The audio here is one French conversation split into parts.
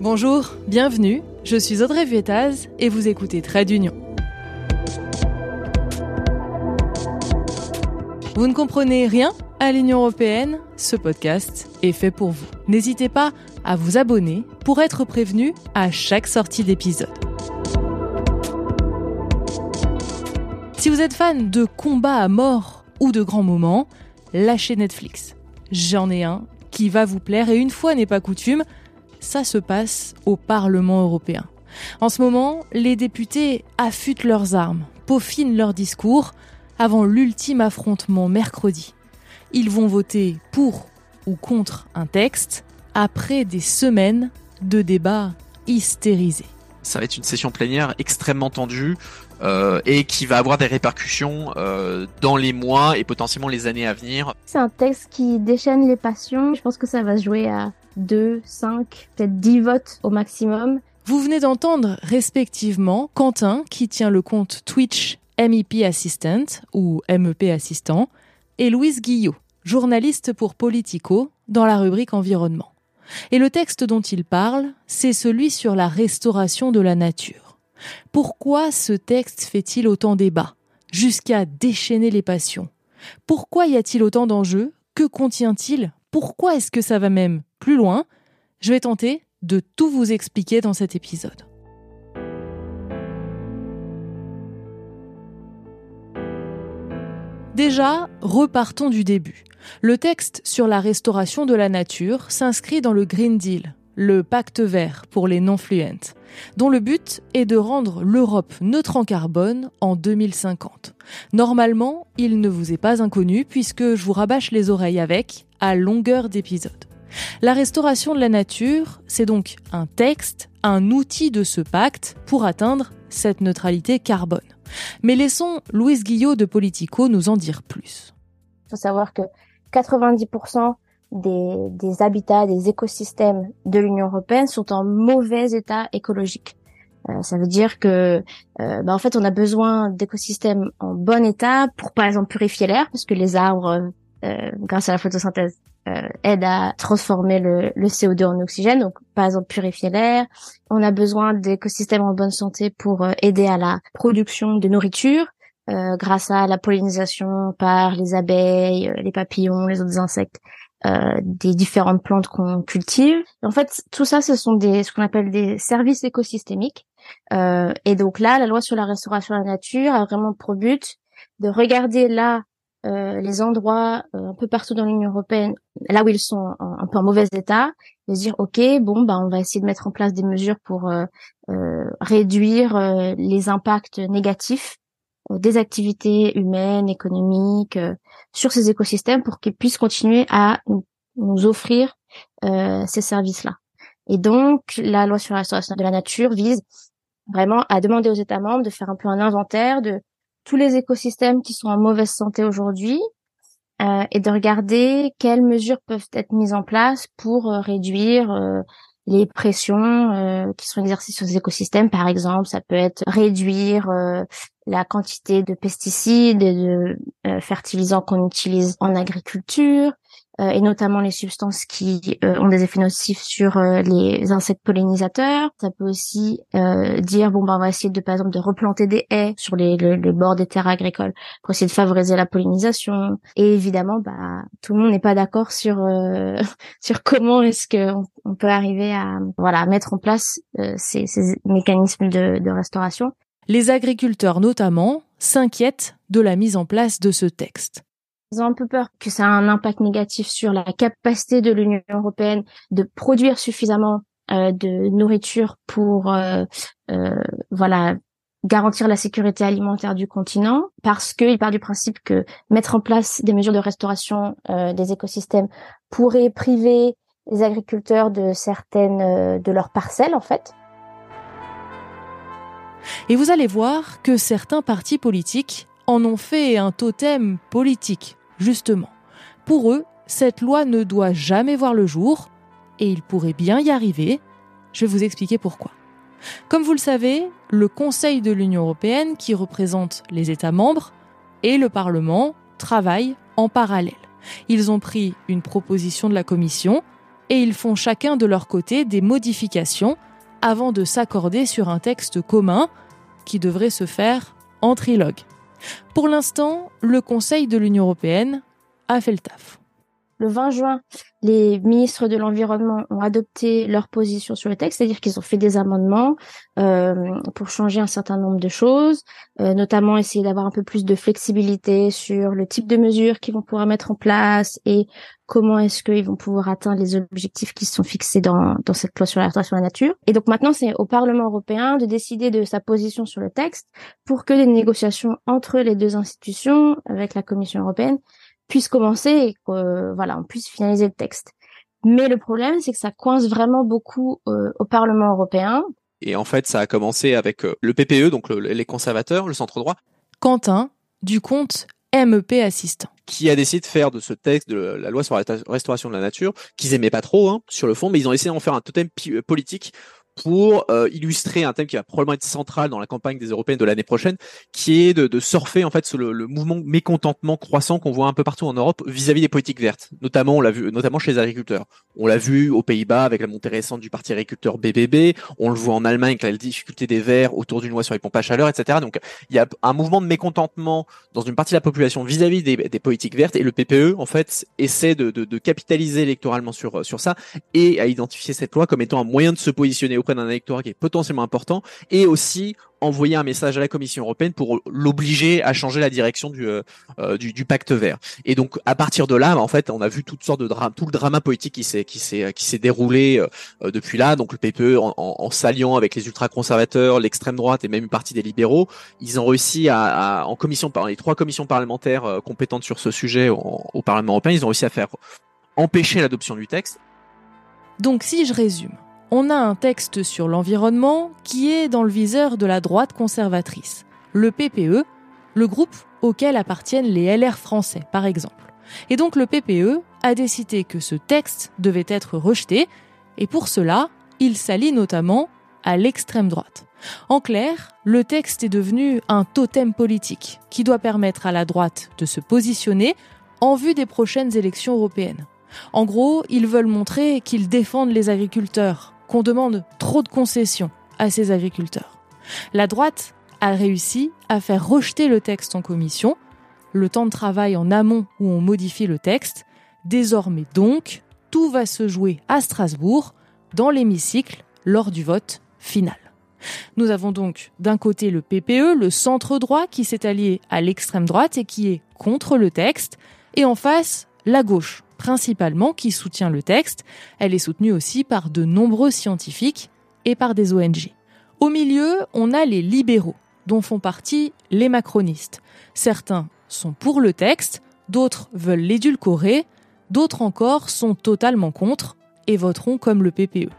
Bonjour, bienvenue, je suis Audrey Vuettaz et vous écoutez Trade d'Union. Vous ne comprenez rien à l'Union européenne Ce podcast est fait pour vous. N'hésitez pas à vous abonner pour être prévenu à chaque sortie d'épisode. Si vous êtes fan de combats à mort ou de grands moments, lâchez Netflix. J'en ai un qui va vous plaire et une fois n'est pas coutume, ça se passe au Parlement européen. En ce moment, les députés affûtent leurs armes, peaufinent leurs discours avant l'ultime affrontement mercredi. Ils vont voter pour ou contre un texte après des semaines de débats hystérisés. Ça va être une session plénière extrêmement tendue euh, et qui va avoir des répercussions euh, dans les mois et potentiellement les années à venir. C'est un texte qui déchaîne les passions. Je pense que ça va se jouer à 2, 5, peut-être 10 votes au maximum. Vous venez d'entendre respectivement Quentin qui tient le compte Twitch MEP Assistant ou MEP Assistant et Louise Guillot, journaliste pour Politico dans la rubrique Environnement. Et le texte dont il parle, c'est celui sur la restauration de la nature. Pourquoi ce texte fait-il autant débat, jusqu'à déchaîner les passions? Pourquoi y a-t-il autant d'enjeux? Que contient-il? Pourquoi est-ce que ça va même? Plus loin, je vais tenter de tout vous expliquer dans cet épisode. Déjà, repartons du début. Le texte sur la restauration de la nature s'inscrit dans le Green Deal, le pacte vert pour les non-fluents, dont le but est de rendre l'Europe neutre en carbone en 2050. Normalement, il ne vous est pas inconnu puisque je vous rabâche les oreilles avec à longueur d'épisode. La restauration de la nature, c'est donc un texte, un outil de ce pacte pour atteindre cette neutralité carbone. Mais laissons Louise Guillot de Politico nous en dire plus. Il faut savoir que 90% des, des, habitats, des écosystèmes de l'Union européenne sont en mauvais état écologique. Euh, ça veut dire que, euh, bah, en fait, on a besoin d'écosystèmes en bon état pour, par exemple, purifier l'air, parce que les arbres, euh, grâce à la photosynthèse, euh, aide à transformer le, le, CO2 en oxygène, donc par exemple purifier l'air. On a besoin d'écosystèmes en bonne santé pour euh, aider à la production de nourriture. Euh, grâce à la pollinisation par les abeilles, les papillons, les autres insectes, euh, des différentes plantes qu'on cultive. En fait, tout ça, ce sont des ce qu'on appelle des services écosystémiques. Euh, et donc là, la loi sur la restauration de la nature a vraiment pour but de regarder là euh, les endroits euh, un peu partout dans l'Union européenne, là où ils sont un peu en mauvais état, de dire ok, bon, bah on va essayer de mettre en place des mesures pour euh, réduire les impacts négatifs des activités humaines, économiques sur ces écosystèmes pour qu'ils puissent continuer à nous offrir ces services-là. Et donc, la loi sur la restauration de la nature vise vraiment à demander aux États membres de faire un peu un inventaire de tous les écosystèmes qui sont en mauvaise santé aujourd'hui euh, et de regarder quelles mesures peuvent être mises en place pour euh, réduire euh, les pressions qui sont exercées sur les écosystèmes. Par exemple, ça peut être réduire la quantité de pesticides et de fertilisants qu'on utilise en agriculture, et notamment les substances qui euh, ont des effets nocifs sur euh, les insectes pollinisateurs. Ça peut aussi dire bon ben on va essayer de par exemple de replanter des haies sur les, le, bord des terres agricoles pour essayer de favoriser la pollinisation. Et évidemment bah tout le monde n'est pas d'accord sur sur comment est-ce que on, peut arriver à voilà mettre en place ces, ces mécanismes de, de restauration. Les agriculteurs notamment s'inquiètent de la mise en place de ce texte. Ils ont un peu peur que ça ait un impact négatif sur la capacité de l'Union européenne de produire suffisamment euh, de nourriture pour euh, euh, voilà garantir la sécurité alimentaire du continent parce qu'il part du principe que mettre en place des mesures de restauration des écosystèmes pourrait priver les agriculteurs de certaines de leurs parcelles en fait. Et vous allez voir que certains partis politiques en ont fait un totem politique Justement, pour eux, cette loi ne doit jamais voir le jour, et ils pourraient bien y arriver. Je vais vous expliquer pourquoi. Comme vous le savez, le Conseil de l'Union européenne, qui représente les États membres, et le Parlement travaillent en parallèle. Ils ont pris une proposition de la Commission et ils font chacun de leur côté des modifications avant de s'accorder sur un texte commun qui devrait se faire en trilogue. Pour l'instant, le Conseil de l'Union européenne a fait le taf. Le 20 juin, les ministres de l'environnement ont adopté leur position sur le texte, c'est-à-dire qu'ils ont fait des amendements euh, pour changer un certain nombre de choses, euh, notamment essayer d'avoir un peu plus de flexibilité sur le type de mesures qu'ils vont pouvoir mettre en place et comment est-ce qu'ils vont pouvoir atteindre les objectifs qui sont fixés dans, cette loi sur la sur la nature. Et donc maintenant, c'est au Parlement européen de décider de sa position sur le texte pour que les négociations entre les deux institutions, avec la Commission européenne, puisse commencer et que voilà, on puisse finaliser le texte. Mais le problème, c'est que ça coince vraiment beaucoup euh, au Parlement européen. Et en fait, ça a commencé avec euh, le PPE, donc les conservateurs, le centre droit. Quentin, du compte MEP assistant. Qui a décidé de faire de ce texte de la loi sur la restauration de la nature, qu'ils aimaient pas trop hein, sur le fond, mais ils ont essayé d'en faire un totem politique pour euh, illustrer un thème qui va probablement être central dans la campagne des européennes de l'année prochaine, qui est de, de, surfer en fait sur le, le mouvement mécontentement croissant qu'on voit un peu partout en Europe vis-à-vis des politiques vertes. Notamment, on l'a vu, notamment chez les agriculteurs. On l'a vu aux Pays-Bas avec la montée récente du parti agriculteur BBB. On le voit en Allemagne avec la difficulté des Verts autour d'une loi sur les pompes à chaleur, etc. Donc, il y a un mouvement de mécontentement dans une partie de la population vis-à-vis des, des, politiques vertes et le PPE en fait essaie de, de, de capitaliser électoralement sur sur ça et à identifier cette loi comme étant un moyen de se positionner d'un électorat qui est potentiellement important et aussi envoyer un message à la Commission européenne pour l'obliger à changer la direction du, euh, euh, du, pacte vert. Et donc à partir de là, en fait, on a vu toutes sortes de drames, tout le drama politique qui s'est qui s'est qui s'est déroulé euh, depuis là. Donc le PPE en, en, s'alliant avec les ultra-conservateurs, l'extrême droite et même une partie des libéraux, ils ont réussi à, en commission par les trois commissions parlementaires compétentes sur ce sujet au Parlement européen, ils ont réussi à faire empêcher l'adoption du texte. Donc si je résume, on a un texte sur l'environnement qui est dans le viseur de la droite conservatrice, le PPE, le groupe auquel appartiennent les LR français par exemple. Et donc le PPE a décidé que ce texte devait être rejeté, et pour cela, il s'allie notamment à l'extrême droite. En clair, le texte est devenu un totem politique qui doit permettre à la droite de se positionner en vue des prochaines élections européennes. En gros, ils veulent montrer qu'ils défendent les agriculteurs, qu'on demande trop de concessions à ces agriculteurs. La droite a réussi à faire rejeter le texte en commission, le temps de travail en amont où on modifie le texte. Désormais donc, tout va se jouer à Strasbourg, dans l'hémicycle, lors du vote final. Nous avons donc d'un côté le PPE, le centre droit, qui s'est allié à l'extrême droite et qui est contre le texte, et en face, la gauche, principalement qui soutient le texte. Elle est soutenue aussi par de nombreux scientifiques et par des ONG. Au milieu, on a les libéraux, dont font partie les macronistes. Certains sont pour le texte, d'autres veulent l'édulcorer, d'autres encore sont totalement contre et voteront comme le PPE.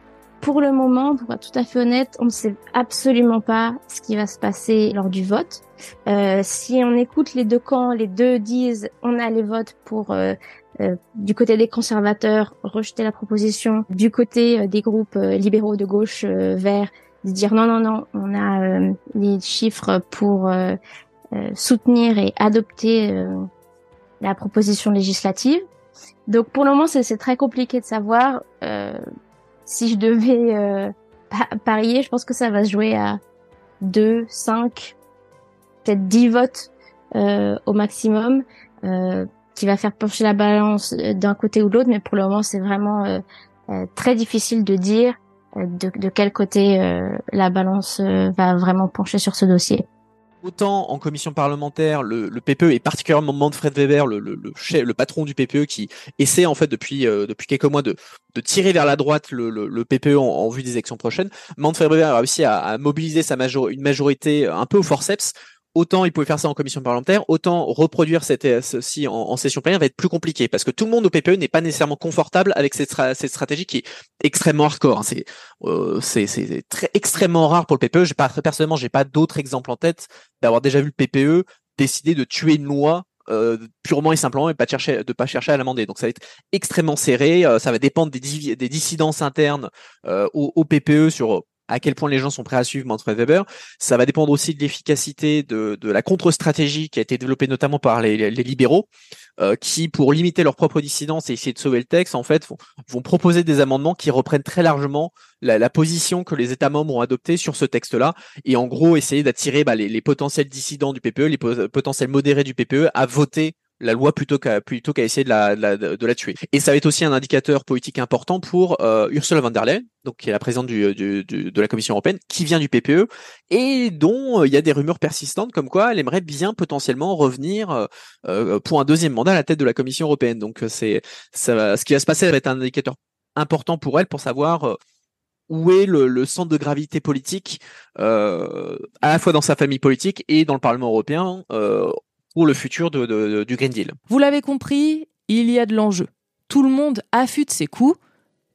Pour le moment, pour être tout à fait honnête, on ne sait absolument pas ce qui va se passer lors du vote. Euh, si on écoute les deux camps, les deux disent on a les votes pour euh, euh, du côté des conservateurs, rejeter la proposition, du côté euh, des groupes euh, libéraux de gauche verts, de dire non, non, non, on a les chiffres pour soutenir et adopter la proposition législative. Donc pour le moment, c'est très compliqué de savoir. si je devais parier, je pense que ça va se jouer à 2, 5, peut-être 10 votes au maximum. Euh, qui va faire pencher la balance euh, d'un côté ou de l'autre, mais pour le moment, c'est vraiment euh, euh, très difficile de dire de, de, quel côté la balance va vraiment pencher sur ce dossier. Autant en commission parlementaire, le, le PPE est particulièrement Manfred Weber, le, le, le, chef, le patron du PPE, qui essaie en fait depuis depuis quelques mois de, de tirer vers la droite le, le PPE en, en, vue des élections prochaines. Manfred Weber a réussi à, à mobiliser sa major, une majorité un peu au forceps autant il pouvait faire ça en commission parlementaire, autant reproduire cette, euh, ceci en, session plénière va être plus compliqué parce que tout le monde au PPE n'est pas nécessairement confortable avec cette, stratégie qui est extrêmement hardcore. Hein. C'est euh, extrêmement rare pour le PPE. Pas personnellement, j'ai pas d'autres exemples en tête d'avoir déjà vu le PPE décider de tuer une loi euh, purement et simplement et de chercher de pas chercher à l'amender. Donc ça va être extrêmement serré. Ça va dépendre des, dissidences internes au, PPE sur à quel point les gens sont prêts à suivre Manfred Weber. Ça va dépendre aussi de l'efficacité de, la contre-stratégie qui a été développée notamment par les, libéraux, euh, qui, pour limiter leur propre dissidence et essayer de sauver le texte, en fait, vont, proposer des amendements qui reprennent très largement la, position que les États membres ont adoptée sur ce texte-là, et en gros essayer d'attirer bah, les, potentiels dissidents du PPE, les potentiels modérés du PPE à voter la loi plutôt qu'à plutôt qu'à essayer de la, de la, de, la, tuer. Et ça va être aussi un indicateur politique important pour euh, Ursula von der Leyen, donc qui est la présidente du, du, du, de la Commission européenne, qui vient du PPE et dont euh, il y a des rumeurs persistantes comme quoi elle aimerait bien potentiellement revenir euh, euh pour un deuxième mandat à la tête de la Commission européenne. Donc c'est ça, ce qui va se passer va être un indicateur important pour elle pour savoir où est le, le, centre de gravité politique, euh, à la fois dans sa famille politique et dans le Parlement européen, euh, pour le futur de, de, du Green Deal. Vous l'avez compris, il y a de l'enjeu. Tout le monde affûte ses coups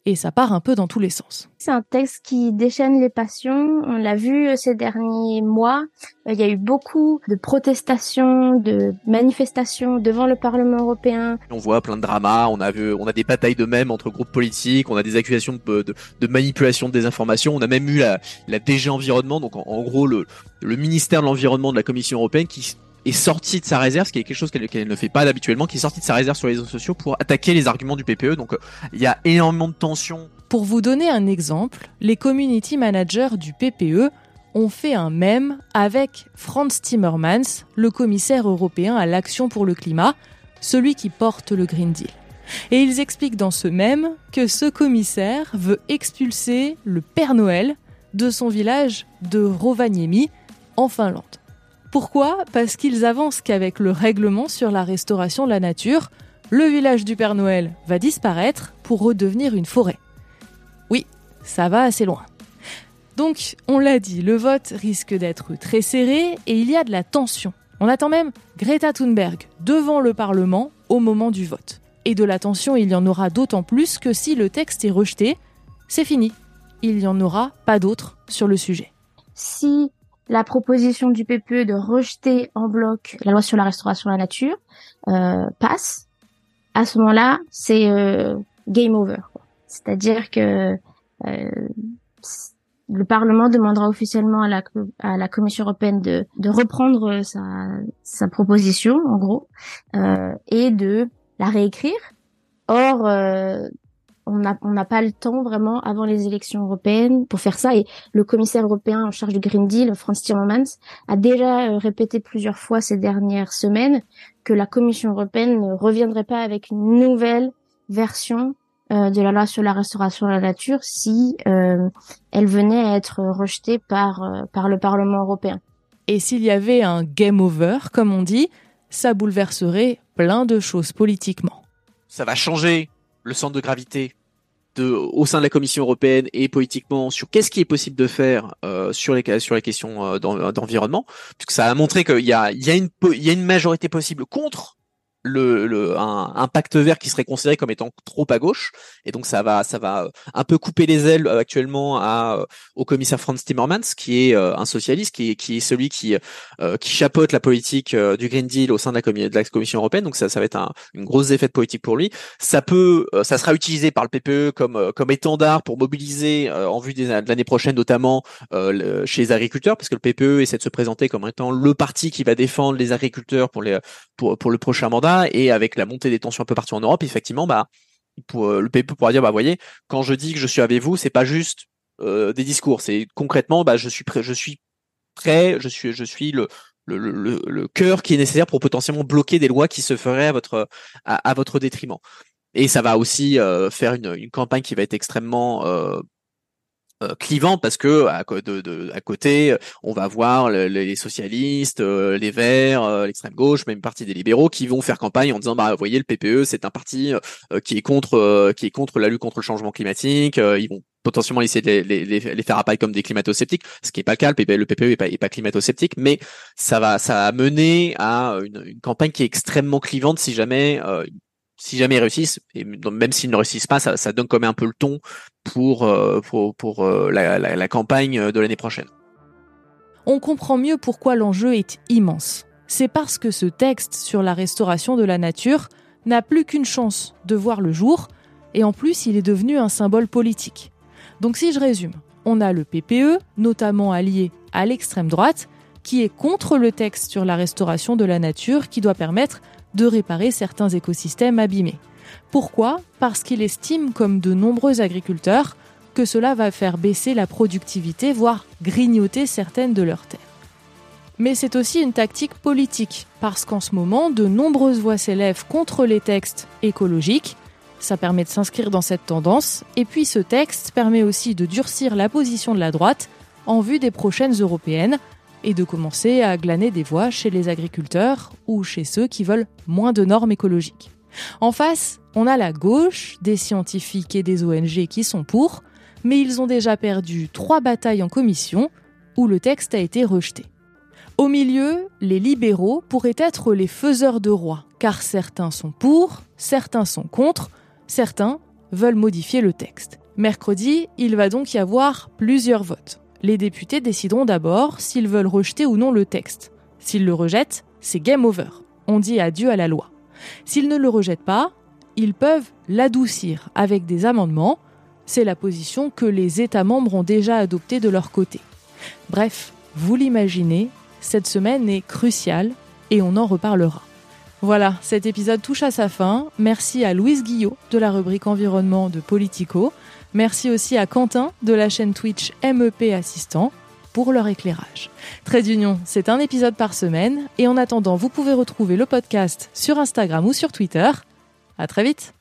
et ça part un peu dans tous les sens. C'est un texte qui déchaîne les passions. On l'a vu euh, ces derniers mois. Euh, il y a eu beaucoup de protestations, de manifestations devant le Parlement européen. On voit plein de dramas. On a vu, on a des batailles de même entre groupes politiques. On a des accusations de, de, de manipulation de désinformation. On a même eu la, la DG environnement, donc en, en gros le, le ministère de l'environnement de la Commission européenne qui est sorti de sa réserve, ce qui est quelque chose qu'elle ne fait pas d'habituellement, qui est sorti de sa réserve sur les réseaux sociaux pour attaquer les arguments du PPE. Donc il y a énormément de tensions. Pour vous donner un exemple, les community managers du PPE ont fait un mème avec Franz Timmermans, le commissaire européen à l'action pour le climat, celui qui porte le Green Deal. Et ils expliquent dans ce mème que ce commissaire veut expulser le Père Noël de son village de Rovaniemi, en Finlande. Pourquoi? Parce qu'ils avancent qu'avec le règlement sur la restauration de la nature, le village du Père Noël va disparaître pour redevenir une forêt. Oui, ça va assez loin. Donc, on l'a dit, le vote risque d'être très serré et il y a de la tension. On attend même Greta Thunberg devant le Parlement au moment du vote. Et de la tension, il y en aura d'autant plus que si le texte est rejeté, c'est fini. Il n'y en aura pas d'autre sur le sujet. Si la proposition du PPE de rejeter en bloc la loi sur la restauration de la nature euh, passe, à ce moment-là, c'est euh, game over. C'est-à-dire que euh, le Parlement demandera officiellement à la, à la Commission européenne de, de reprendre sa, sa proposition, en gros, euh, et de la réécrire. Or, euh, on n'a on n'a pas le temps vraiment avant les élections européennes pour faire ça. Et le commissaire européen en charge du Green Deal, Franz Timmermans, a déjà euh, répété plusieurs fois ces dernières semaines que la Commission européenne ne reviendrait pas avec une nouvelle version euh, de la loi sur la restauration de la nature si euh, elle venait à être rejetée par, euh, par le Parlement européen. Et s'il y avait un game over, comme on dit, ça bouleverserait plein de choses politiquement. Ça va changer le centre de gravité au sein de la Commission européenne et politiquement sur qu'est-ce qui est possible de faire euh, sur les sur les questions euh, d'environnement, puisque ça a montré qu'il y a il y a une il y a une majorité possible contre le, le un, un, pacte vert qui serait considéré comme étant trop à gauche. Et donc ça va ça va un peu couper les ailes euh, actuellement à euh, au commissaire Franz Timmermans qui est euh, un socialiste qui est qui est celui qui qui chapeaute la politique du Green Deal au sein de la, de la Commission européenne. Donc ça ça va être un, une grosse effet de politique pour lui. Ça peut ça sera utilisé par le PPE comme comme étendard pour mobiliser en vue des, de l'année prochaine notamment chez les agriculteurs parce que le PPE essaie de se présenter comme étant le parti qui va défendre les agriculteurs pour les pour pour le prochain mandat et avec la montée des tensions un peu partout en Europe, effectivement, bah, euh, le PPE pourra dire, bah, voyez, quand je dis que je suis avec vous, c'est pas juste euh, des discours, c'est concrètement, bah, je suis prêt, je suis prêt, je suis, je suis le, cœur qui est nécessaire pour potentiellement bloquer des lois qui se feraient à votre, à, votre détriment. Et ça va aussi euh, faire une, une, campagne qui va être extrêmement clivant parce que à, à côté on va voir les socialistes, euh, les Verts, euh, l'extrême gauche, même partie des libéraux qui vont faire campagne en disant bah vous voyez le PPE c'est un parti qui est contre qui est contre la lutte contre le changement climatique, ils vont potentiellement essayer de les, les, faire apparaître comme des climato-sceptiques, ce qui est pas le cas, le PPE, le PPE est pas, climato-sceptique, mais ça va ça a mené à une, campagne qui est extrêmement clivante si jamais si jamais ils réussissent, et même s'ils ne réussissent pas, ça, donne quand même un peu le ton pour, euh, pour, pour euh, la, campagne de l'année prochaine. On comprend mieux pourquoi l'enjeu est immense. C'est parce que ce texte sur la restauration de la nature n'a plus qu'une chance de voir le jour, et en plus il est devenu un symbole politique. Donc si je résume, on a le PPE, notamment allié à l'extrême droite, qui est contre le texte sur la restauration de la nature qui doit permettre de réparer certains écosystèmes abîmés. Pourquoi? Parce qu'il estime, comme de nombreux agriculteurs, que cela va faire baisser la productivité, voire grignoter certaines de leurs terres. Mais c'est aussi une tactique politique, parce qu'en ce moment, de nombreuses voix s'élèvent contre les textes écologiques. Ça permet de s'inscrire dans cette tendance, et puis ce texte permet aussi de durcir la position de la droite en vue des prochaines européennes, et de commencer à glaner des voix chez les agriculteurs ou chez ceux qui veulent moins de normes écologiques. En face, on a la gauche, des scientifiques et des ONG qui sont pour, mais ils ont déjà perdu trois batailles en commission où le texte a été rejeté. Au milieu, les libéraux pourraient être les faiseurs de roi, car certains sont pour, certains sont contre, certains veulent modifier le texte. Mercredi, il va donc y avoir plusieurs votes. Les députés décideront d'abord s'ils veulent rejeter ou non le texte. S'ils le rejettent, c'est game over. On dit adieu à la loi. S'ils ne le rejettent pas, ils peuvent l'adoucir avec des amendements. C'est la position que les États membres ont déjà adoptée de leur côté. Bref, vous l'imaginez, cette semaine est cruciale et on en reparlera. Voilà, cet épisode touche à sa fin. Merci à Louise Guillot de la rubrique environnement de Politico. Merci aussi à Quentin de la chaîne Twitch MEP Assistant pour leur éclairage. Trade d'Union, c'est un épisode par semaine et en attendant, vous pouvez retrouver le podcast sur Instagram ou sur Twitter. À très vite!